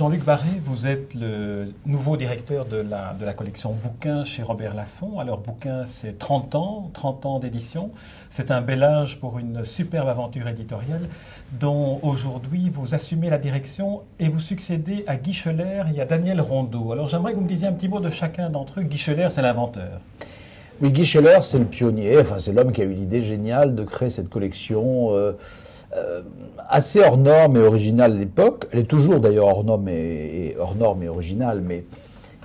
Jean-Luc Barré, vous êtes le nouveau directeur de la, de la collection Bouquins chez Robert Laffont. Alors, Bouquins, c'est 30 ans, 30 ans d'édition. C'est un bel âge pour une superbe aventure éditoriale dont aujourd'hui vous assumez la direction et vous succédez à Guy et à Daniel Rondeau. Alors, j'aimerais que vous me disiez un petit mot de chacun d'entre eux. Guy c'est l'inventeur. Oui, Guy Scheller, c'est le pionnier, enfin, c'est l'homme qui a eu l'idée géniale de créer cette collection. Euh, euh, assez hors norme et originale à l'époque. Elle est toujours d'ailleurs hors norme et, hors norme et originale, mais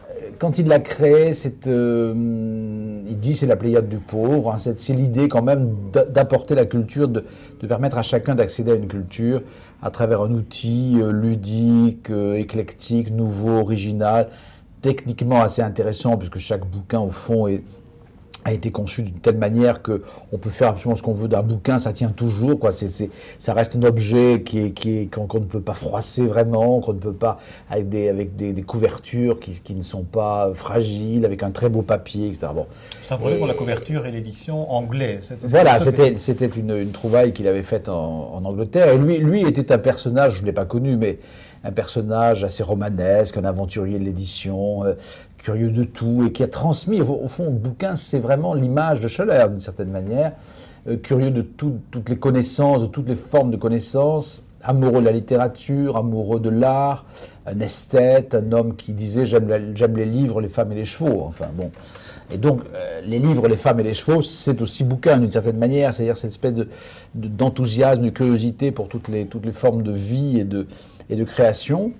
euh, quand il l'a créée, c'est, euh, il dit c'est la Pléiade du pauvre. Hein, c'est, l'idée quand même d'apporter la culture, de, permettre à chacun d'accéder à une culture à travers un outil ludique, éclectique, nouveau, original, techniquement assez intéressant, puisque chaque bouquin au fond est a été conçu d'une telle manière que on peut faire absolument ce qu'on veut d'un bouquin, ça tient toujours, quoi. C'est, ça reste un objet qui est, qui est, qu'on, ne peut pas froisser vraiment, qu'on ne peut pas avec des, avec des, couvertures qui, qui, ne sont pas fragiles, avec un très beau papier, etc. Bon. C'est un projet pour la couverture et l'édition anglais. voilà, c'était, c'était une, une, trouvaille qu'il avait faite en, en, Angleterre. Et lui, lui était un personnage, je ne l'ai pas connu, mais un personnage assez romanesque, un aventurier de l'édition, euh, curieux de tout, et qui a transmis, au, fond, le bouquin, c'est vraiment l'image de Scheller, d'une certaine manière, euh, curieux de toutes les connaissances, de toutes les formes de connaissances, amoureux de la littérature, amoureux de l'art, un esthète, un homme qui disait j'aime, les livres, les femmes et les chevaux. Enfin bon. Et donc, euh, les livres, les femmes et les chevaux, c'est aussi bouquin d'une certaine manière, c'est-à-dire cette espèce de, d'enthousiasme, de curiosité pour toutes les, toutes les formes de vie et de, et de création.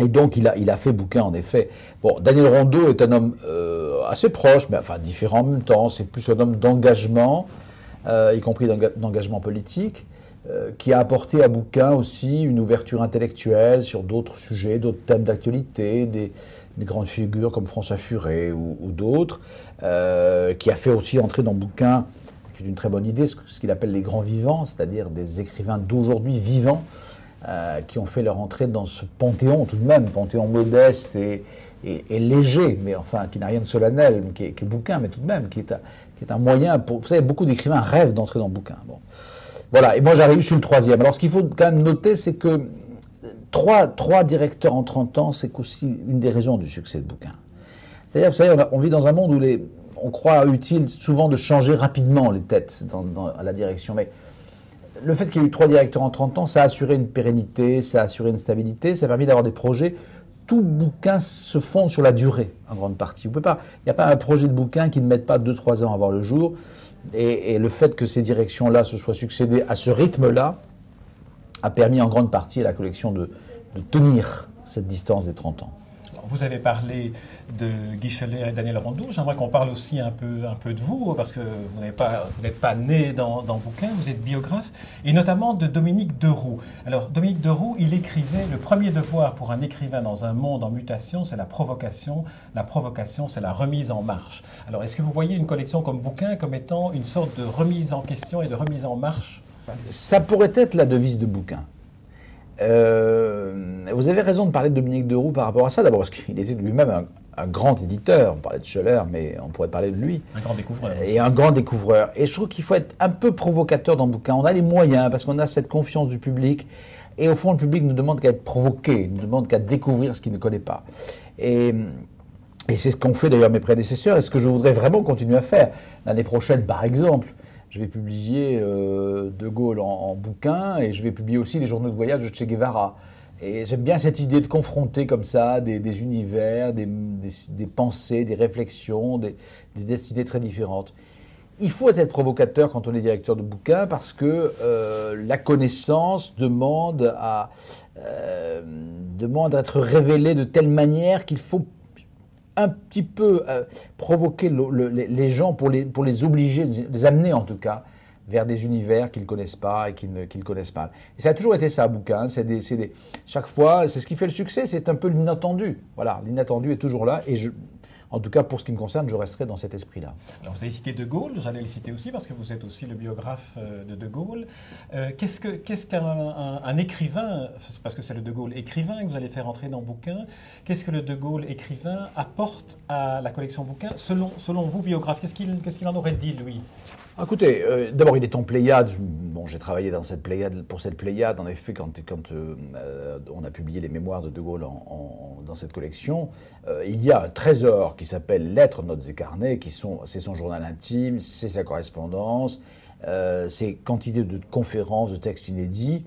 Et donc, il a, il a fait bouquin, en effet. Bon, Daniel Rondeau est un homme euh, assez proche, mais enfin différent en même temps. C'est plus un homme d'engagement, euh, y compris d'engagement politique, euh, qui a apporté à bouquin aussi une ouverture intellectuelle sur d'autres sujets, d'autres thèmes d'actualité, des, grandes figures comme François Furet ou, d'autres, qui a fait aussi entrer dans bouquin, qui est une très bonne idée, ce, ce qu'il appelle les grands vivants, c'est-à-dire des écrivains d'aujourd'hui vivants. Euh, qui ont fait leur entrée dans ce panthéon tout de même, panthéon modeste et, léger, mais enfin qui n'a rien de solennel, qui est, bouquin, mais tout de même, qui est, un, moyen pour... Vous savez, beaucoup d'écrivains rêvent d'entrer dans le bouquin. Bon. Voilà, et moi j'arrive, je suis le troisième. Alors ce qu'il faut quand même noter, c'est que trois, directeurs en 30 ans, c'est aussi une des raisons du succès de bouquin. C'est-à-dire, vous savez, on, vit dans un monde où on croit utile souvent de changer rapidement les têtes dans, à la direction, mais le fait qu'il y ait eu trois directeurs en 30 ans, ça a assuré une pérennité, ça a assuré une stabilité, ça a permis d'avoir des projets. Tout bouquin se fonde sur la durée, en grande partie. il n'y a pas un projet de bouquin qui ne mette pas 2-3 ans à voir le jour. Et, le fait que ces directions-là se soient succédées à ce rythme-là a permis en grande partie à la collection de tenir cette distance des 30 ans. Vous avez parlé de Guy et Daniel Rondeau. J'aimerais qu'on parle aussi un peu, un peu de vous, parce que vous n'êtes pas, pas né dans, dans bouquin, vous êtes biographe, et notamment de Dominique Deroux. Alors, Dominique Deroux, il écrivait Le premier devoir pour un écrivain dans un monde en mutation, c'est la provocation. La provocation, c'est la remise en marche. Alors, est-ce que vous voyez une collection comme bouquin comme étant une sorte de remise en question et de remise en marche? Ça pourrait être la devise de bouquin. Euh, vous avez raison de parler de Dominique Deroux par rapport à ça, d'abord parce qu'il était lui-même un, grand éditeur. On parlait de Scheller, mais on pourrait parler de lui. Un grand découvreur. Et un grand découvreur. Et je trouve qu'il faut être un peu provocateur dans le bouquin. On a les moyens, parce qu'on a cette confiance du public. Et au fond, le public ne demande qu'à être provoqué, ne demande qu'à découvrir ce qu'il ne connaît pas. Et, et c'est ce qu'ont fait d'ailleurs mes prédécesseurs, et ce que je voudrais vraiment continuer à faire. L'année prochaine, par exemple, je vais publier euh, De Gaulle en, bouquin et je vais publier aussi les journaux de voyage de Che Guevara. Et j'aime bien cette idée de confronter comme ça des, univers, des, pensées, des réflexions, des, destinées très différentes. Il faut être provocateur quand on est directeur de bouquin parce que euh, la connaissance demande à, euh, demande à être révélée de telle manière qu'il faut un petit peu euh, provoquer les gens pour les, pour les obliger, les amener en tout cas, vers des univers qu'ils ne connaissent pas et qu'ils ne connaissent pas. Et ça a toujours été ça, bouquin. C'est des, chaque fois, c'est ce qui fait le succès, c'est un peu l'inattendu. Voilà, l'inattendu est toujours là. Et je, en tout cas, pour ce qui me concerne, je resterai dans cet esprit-là. Alors, vous avez cité De Gaulle, j'allais le citer aussi parce que vous êtes aussi le biographe euh, de De Gaulle. Euh, qu'est-ce, qu'un un, écrivain, parce que c'est le De Gaulle écrivain que vous allez faire entrer dans le bouquin, qu'est-ce que le De Gaulle écrivain apporte à la collection bouquin selon, selon vous, biographe? Qu'est-ce qu'il, qu'est-ce qu'il en aurait dit, lui? Écoutez, euh, d'abord, il est en Pléiade. Bon, j'ai travaillé dans cette Pléiade, pour cette Pléiade, en effet, quand, quand euh, euh, on a publié les mémoires de De Gaulle dans cette collection. il y a un trésor qui s'appelle Lettres, notes et carnets, qui sont, c'est son journal intime, c'est sa correspondance, c'est quantité de conférences, de textes inédits.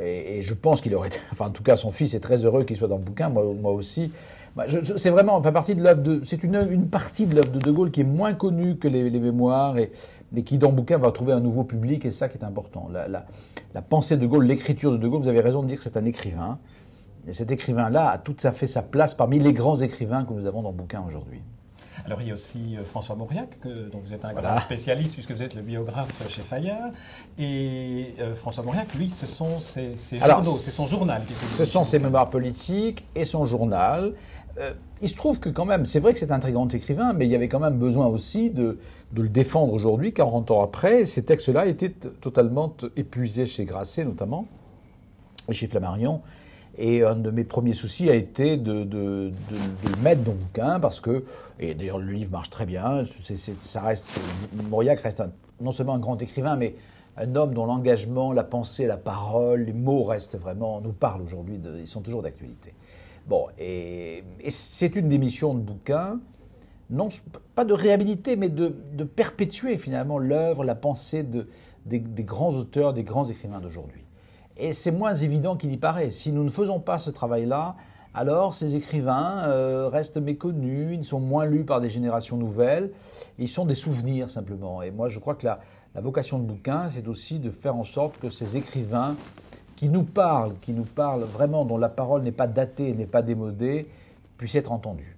Et, je pense qu'il aurait, enfin, en tout cas, son fils est très heureux qu'il soit dans le bouquin, moi, moi aussi. Bah, c'est vraiment, enfin, partie de l'œuvre de, c'est une, une, partie de l'œuvre de De Gaulle qui est moins connue que les, mémoires mais qui dans le bouquin va trouver un nouveau public, et c'est ça qui est important. La, pensée de Gaulle, l'écriture de De Gaulle, vous avez raison de dire que c'est un écrivain, et cet écrivain-là a tout à fait sa place parmi les grands écrivains que nous avons dans le bouquin aujourd'hui. Alors il y a aussi euh, François Mauriac, que, dont vous êtes un grand spécialiste puisque vous êtes le biographe chez Fayard. Et euh, François Mauriac, lui, ce sont ses, journaux, c'est son journal. ce sont ses mémoires politiques et son journal. Euh, il se trouve que quand même, c'est vrai que c'est un très grand écrivain, mais il y avait quand même besoin aussi de, le défendre aujourd'hui, 40 ans après. Ces textes-là étaient totalement épuisés chez Grasset notamment, et chez Flammarion. Et un de mes premiers soucis a été de, le mettre dans le bouquin, parce que, et d'ailleurs le livre marche très bien, ça reste, Mauriac reste non seulement un grand écrivain, mais un homme dont l'engagement, la pensée, la parole, les mots restent vraiment, nous parlent aujourd'hui, ils sont toujours d'actualité. Bon, et, c'est une des missions de bouquin, non pas de réhabiliter, mais de, perpétuer finalement l'œuvre, la pensée de, des, grands auteurs, des grands écrivains d'aujourd'hui. Et c'est moins évident qu'il y paraît. Si nous ne faisons pas ce travail-là, alors ces écrivains euh, restent méconnus, ils sont moins lus par des générations nouvelles, ils sont des souvenirs simplement. Et moi je crois que la, la vocation de bouquin, c'est aussi de faire en sorte que ces écrivains qui nous parle, qui nous parle vraiment, dont la parole n'est pas datée, n'est pas démodée, puisse être entendue.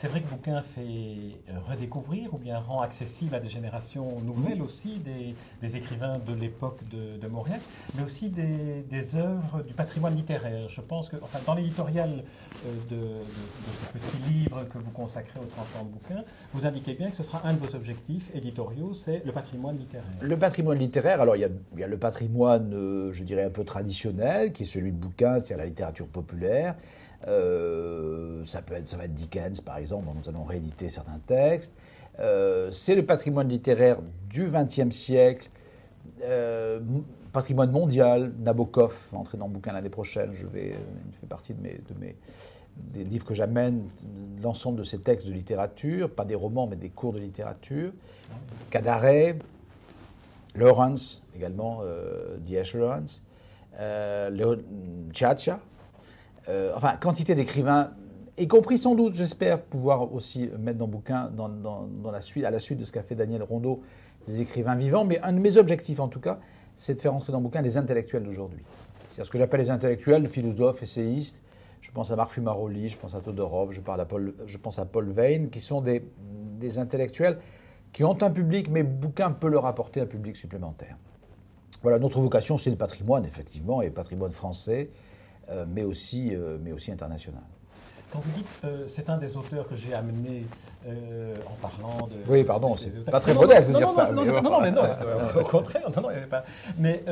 C'est vrai que bouquin fait euh, redécouvrir ou bien rend accessible à des générations nouvelles aussi des, écrivains de l'époque de, de, Mauriac, mais aussi des, des, œuvres du patrimoine littéraire. Je pense que, enfin, dans l'éditorial euh, de, de, ce petit livre que vous consacrez au 30 ans de bouquin, vous indiquez bien que ce sera un de vos objectifs éditoriaux, c'est le patrimoine littéraire. Le patrimoine littéraire, alors il y a, il y a le patrimoine, euh, je dirais, un peu traditionnel, qui est celui de bouquin, c'est-à-dire la littérature populaire. Euh, ça, peut être, ça va être Dickens, par exemple, dont nous allons rééditer certains textes. Euh, c'est le patrimoine littéraire du XXe siècle, euh, patrimoine mondial. Nabokov va entrer dans le bouquin l'année prochaine. Je vais, il fait partie de mes, de mes des livres que j'amène, l'ensemble de ces textes de littérature, pas des romans, mais des cours de littérature. Cadaret, Lawrence, également, D.H. Lawrence, Chacha, euh, enfin, quantité d'écrivains, y compris sans doute, j'espère, pouvoir aussi mettre dans le bouquin, dans, la suite, à la suite de ce qu'a fait Daniel Rondeau, des écrivains vivants. Mais un de mes objectifs, en tout cas, c'est de faire entrer dans le bouquin les intellectuels d'aujourd'hui. C'est-à-dire ce que j'appelle les intellectuels, philosophes, essayistes. Je pense à Marc Fumaroli, je pense à Todorov, je, parle à Paul, je pense à Paul Veyne, qui sont des, intellectuels qui ont un public, mais bouquin peut leur apporter un public supplémentaire. Voilà, notre vocation, c'est le patrimoine, effectivement, et le patrimoine français, mais, aussi, euh, mais aussi international. Quand vous dites euh, c'est un des auteurs que j'ai amené en parlant de. Oui, pardon, c'est pas très modeste de dire ça. Non, non, mais non, au contraire, non, non, pas. Mais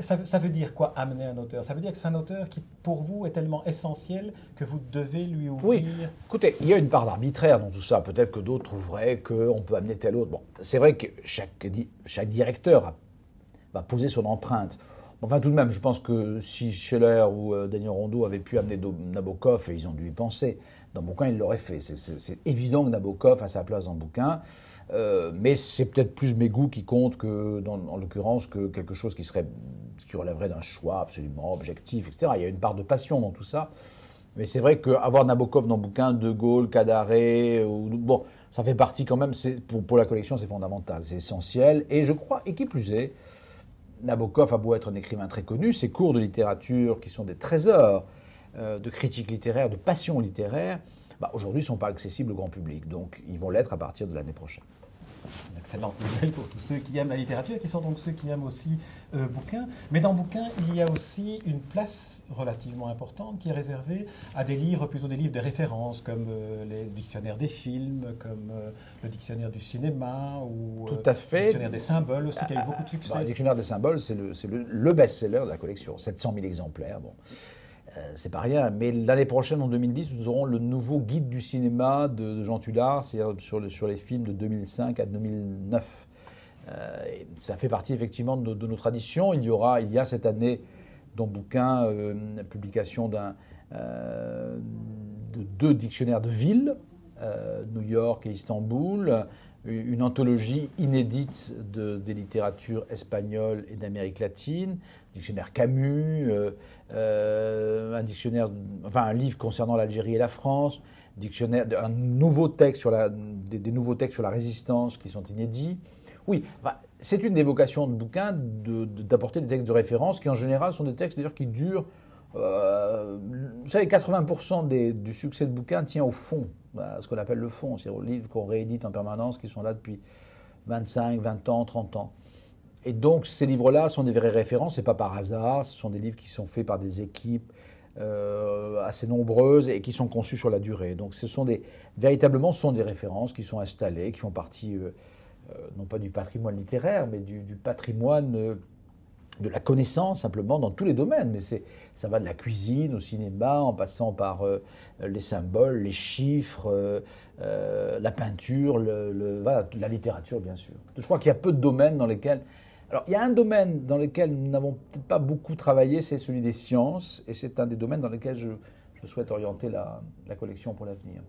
ça, ça, veut dire quoi amener un auteur? Ça veut dire que c'est un auteur qui, pour vous, est tellement essentiel que vous devez lui ouvrir? Oui, écoutez, il y a une part d'arbitraire dans tout ça. Peut-être que d'autres trouveraient qu'on peut amener tel autre. Bon, c'est vrai que chaque, chaque directeur va poser son empreinte. Enfin, tout de même, je pense que si Scheller ou euh, Daniel Rondeau avaient pu amener Nabokov, et ils ont dû y penser, dans bouquin, ils l'auraient fait. C'est évident que Nabokov a sa place dans le bouquin, euh, mais c'est peut-être plus mes goûts qui comptent que, dans, en l'occurrence, que quelque chose qui, serait, qui relèverait d'un choix absolument objectif, etc. Il y a une part de passion dans tout ça. Mais c'est vrai qu'avoir Nabokov dans le bouquin, De Gaulle, Cadaré, ou, bon, ça fait partie quand même, pour la collection, c'est fondamental, c'est essentiel. Et je crois, et qui plus est, Nabokov a beau être un écrivain très connu, ses cours de littérature, qui sont des trésors euh, de critique littéraire, de passion littéraire, bah, aujourd'hui ne sont pas accessibles au grand public. Donc ils vont l'être à partir de l'année prochaine. Une excellente nouvelle pour tous ceux qui aiment la littérature, qui sont donc ceux qui aiment aussi euh, bouquin. Mais dans bouquin, il y a aussi une place relativement importante qui est réservée à des livres, plutôt des livres de référence, comme euh, les dictionnaires des films, comme euh, le dictionnaire du cinéma, ou Tout à fait. le dictionnaire des symboles aussi, qui a eu beaucoup de succès. Bah, le dictionnaire des symboles, c'est le, le- le best-seller de la collection. 700 000 exemplaires, bon. Euh, c'est pas rien, mais l'année prochaine, en 2010, nous aurons le nouveau guide du cinéma de, Jean Tullard, c'est-à-dire sur, le- sur les films de 2005 à 2009. Euh, ça fait partie effectivement de nos, traditions. Il y aura, il y a cette année, dans le bouquin, la publication euh, de deux dictionnaires de villes, New York et Istanbul, une anthologie inédite de- des littératures espagnoles et d'Amérique latine, dictionnaire Camus, euh, euh, un dictionnaire, enfin un livre concernant l'Algérie et la France, dictionnaire, un nouveau texte sur la, des, nouveaux textes sur la résistance qui sont inédits. Oui, c'est une des vocations de bouquin d'apporter des textes de référence qui en général sont des textes d'ailleurs qui durent. euh, vous savez, 80% des- du succès de bouquin tient au fond, à ce qu'on appelle le fond, c'est-à-dire aux livres qu'on réédite en permanence, qui sont là depuis 25, 20 ans, 30 ans. Et donc ces livres-là sont des vraies références, c'est pas par hasard, ce sont des livres qui sont faits par des équipes euh, assez nombreuses et qui sont conçus sur la durée. Donc ce sont des, véritablement, ce sont des références qui sont installées, qui font partie euh, euh, non pas du patrimoine littéraire, mais du, patrimoine de la connaissance simplement dans tous les domaines. Mais ça va de la cuisine au cinéma, en passant par euh, les symboles, les chiffres, euh, euh, la peinture, le, la littérature bien sûr. Je crois qu'il y a peu de domaines dans lesquels... Alors il y a un domaine dans lequel nous n'avons peut-être pas beaucoup travaillé, c'est celui des sciences, et c'est un des domaines dans lesquels je, je souhaite orienter la, la collection pour l'avenir.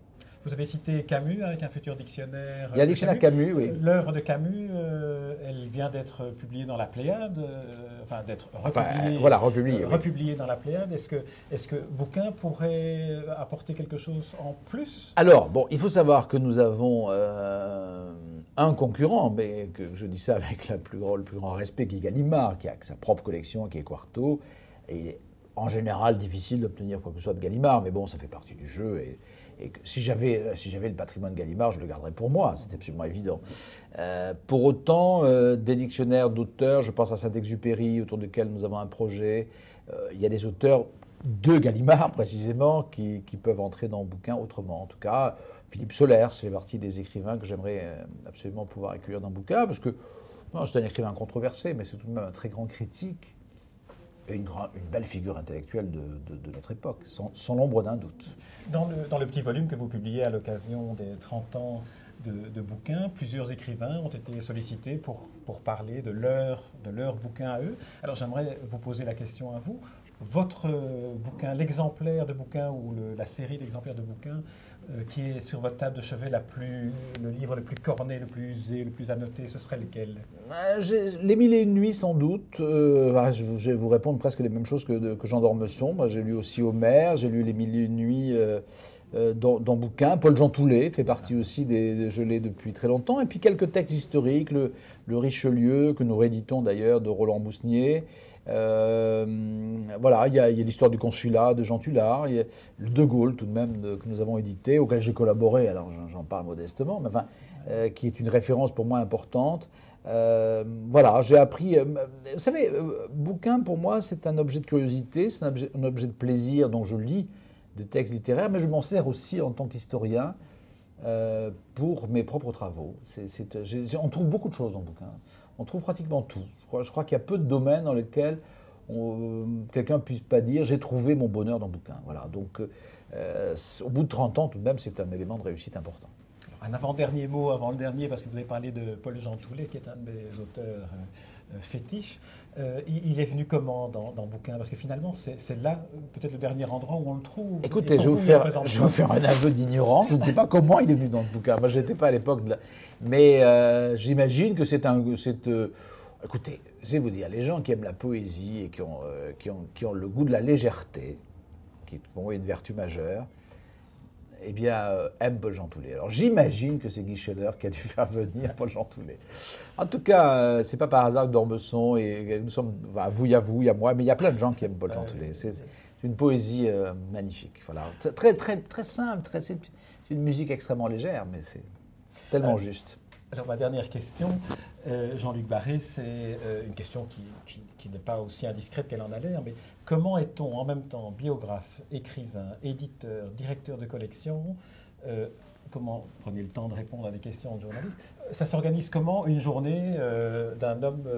Vous avez cité Camus avec un futur dictionnaire. Il y a de le dictionnaire Camus, oui. L'œuvre de Camus, euh, elle vient d'être publiée dans la Pléiade, euh, enfin d'être Enfin, republiée, euh, voilà, republié. euh, oui. republiée dans la Pléiade. Est-ce que, est que Bouquin pourrait apporter quelque chose en plus? Alors, bon, il faut savoir que nous avons euh, un concurrent, mais que je dis ça avec la plus grand- le plus grand respect, qui est Gallimard, qui a sa propre collection, qui est Quarto. Et il est en général difficile d'obtenir quoi que ce soit de Gallimard, mais bon, ça fait partie du jeu. Et, et que si j'avais si j'avais le patrimoine Gallimard, je le garderais pour moi, c'est absolument évident. Euh, pour autant, euh, des dictionnaires d'auteurs, je pense à Saint-Exupéry, autour duquel nous avons un projet, euh, il y a des auteurs de Gallimard précisément qui, peuvent entrer dans le bouquin autrement. En tout cas, Philippe Solers fait partie des écrivains que j'aimerais euh, absolument pouvoir accueillir dans le bouquin, parce que c'est un écrivain controversé, mais c'est tout de même un très grand critique et une, belle figure intellectuelle de, notre époque, sans, sans l'ombre d'un doute. dans le, petit volume que vous publiez à l'occasion des 30 ans de, de bouquins, plusieurs écrivains ont été sollicités pour, parler de leur, bouquin à eux. Alors j'aimerais vous poser la question à vous. Votre bouquin, l'exemplaire de bouquin ou la série d'exemplaires de bouquins qui est sur votre table de chevet la le livre le plus corné, le plus usé, le plus annoté, ce serait lequel? Euh, Les Mille et une nuits, sans doute. Euh, je, vais vous répondre presque les mêmes choses que, que Jean d'Ormesson. J'ai lu aussi Homère, j'ai lu Les Mille et une nuits euh, euh, dans, bouquin. Paul-Jean Toulet fait partie aussi des, des- l'ai depuis très longtemps. Et puis quelques textes historiques, le, le Richelieu, que nous rééditons d'ailleurs, de Roland Mousnier. Euh, voilà, il y a, l'histoire du consulat de Jean Tullard, il y a le De Gaulle tout de même que nous avons édité, auquel j'ai collaboré, alors j'en- parle modestement, mais enfin, euh, qui est une référence pour moi importante. Euh, voilà, j'ai appris. vous savez, bouquin pour moi c'est un objet de curiosité, c'est un objet, de plaisir, donc je lis des textes littéraires, mais je m'en sers aussi en tant qu'historien pour mes propres travaux. On trouve beaucoup de choses dans le bouquin. On trouve pratiquement tout. Je crois, je crois qu'il y a peu de domaines dans lesquels on- quelqu'un ne puisse pas dire j'ai trouvé mon bonheur dans le bouquin. Voilà. Donc, euh, c'est- au bout de 30 ans, tout de même, c'est un élément de réussite important. Un avant-dernier mot avant le dernier, parce que vous avez parlé de Paul-Jean Toulet, qui est un de mes auteurs euh, euh, fétiches. Euh, il, est venu comment dans, dans le bouquin? Parce que finalement, c'est là euh, peut-être le dernier endroit où on le trouve. Écoutez, je vais, vous faire, je vais vous faire un aveu d'ignorant. Je ne sais pas comment il est venu dans le bouquin. Moi, je n'étais pas à l'époque de la... Mais euh, j'imagine que c'est un... Écoutez, je vais vous dire, les gens qui aiment la poésie et qui ont, euh, qui ont, qui ont le goût de la légèreté, qui est pour moi une vertu majeure, eh bien, euh, aiment Paul-Jean Toulet. Alors j'imagine que c'est Guy Scheller qui a dû faire venir Paul-Jean Toulet. En tout cas, euh, c'est pas par hasard que D'Ormesson et nous sommes, enfin, vous, il y a vous, il y a moi, mais il y a plein de gens qui aiment Paul-Jean Ouais, Toulet. c'est- une poésie euh, magnifique. Voilà. Très, très, très simple, très, c'est une musique extrêmement légère, mais c'est tellement juste. Alors ma dernière question, euh, Jean-Luc Barré, c'est euh, une question qui, qui, n'est pas aussi indiscrète qu'elle en a l'air, mais comment est-on en même temps biographe, écrivain, éditeur, directeur de collection euh, Comment prenez le temps de répondre à des questions de journalistes Ça s'organise comment une journée d'un homme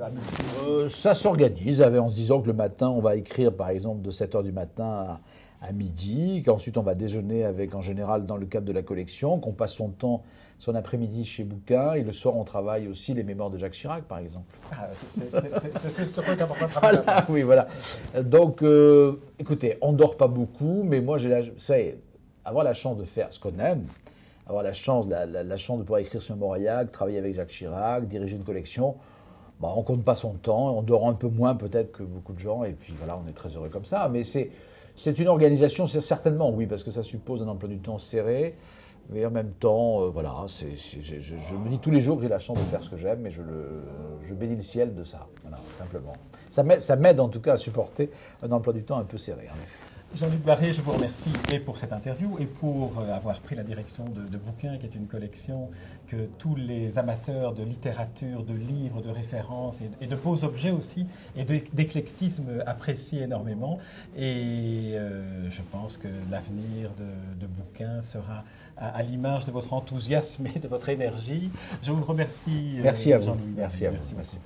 à Ça s'organise en se disant que le matin, on va écrire par exemple de 7h du matin à à midi, qu'ensuite on va déjeuner avec, en général, dans le cadre de la collection, qu'on passe son temps, son après-midi chez Bouquin, et le soir on travaille aussi les mémoires de Jacques Chirac, par exemple. Ah, c'est ce point important voilà, Oui, voilà. Donc, euh, écoutez, on ne dort pas beaucoup, mais moi, j'ai la, avoir la chance de faire ce qu'on aime, avoir la chance, la, chance de pouvoir écrire sur Mauriac, travailler avec Jacques Chirac, diriger une collection, bah, on compte pas son temps, on dort un peu moins peut-être que beaucoup de gens, et puis voilà, on est très heureux comme ça. Mais c'est c'est une organisation, certainement oui, parce que ça suppose un emploi du temps serré. Mais en même temps, euh, voilà, je, me dis tous les jours que j'ai la chance de faire ce que j'aime et je, bénis le ciel de ça, simplement. Ça m'aide en tout cas à supporter un emploi du temps un peu serré, en effet. Jean-Luc Barré, je vous remercie et pour cette interview et pour euh, avoir pris la direction de, de Bouquin, qui est une collection que tous les amateurs de littérature, de livres, de références et, de beaux objets aussi, et d'éclectisme apprécient énormément. Et euh, je pense que l'avenir de, de, Bouquin sera à, l'image de votre enthousiasme et de votre énergie. Je vous remercie. Merci à vous. Merci à vous. merci.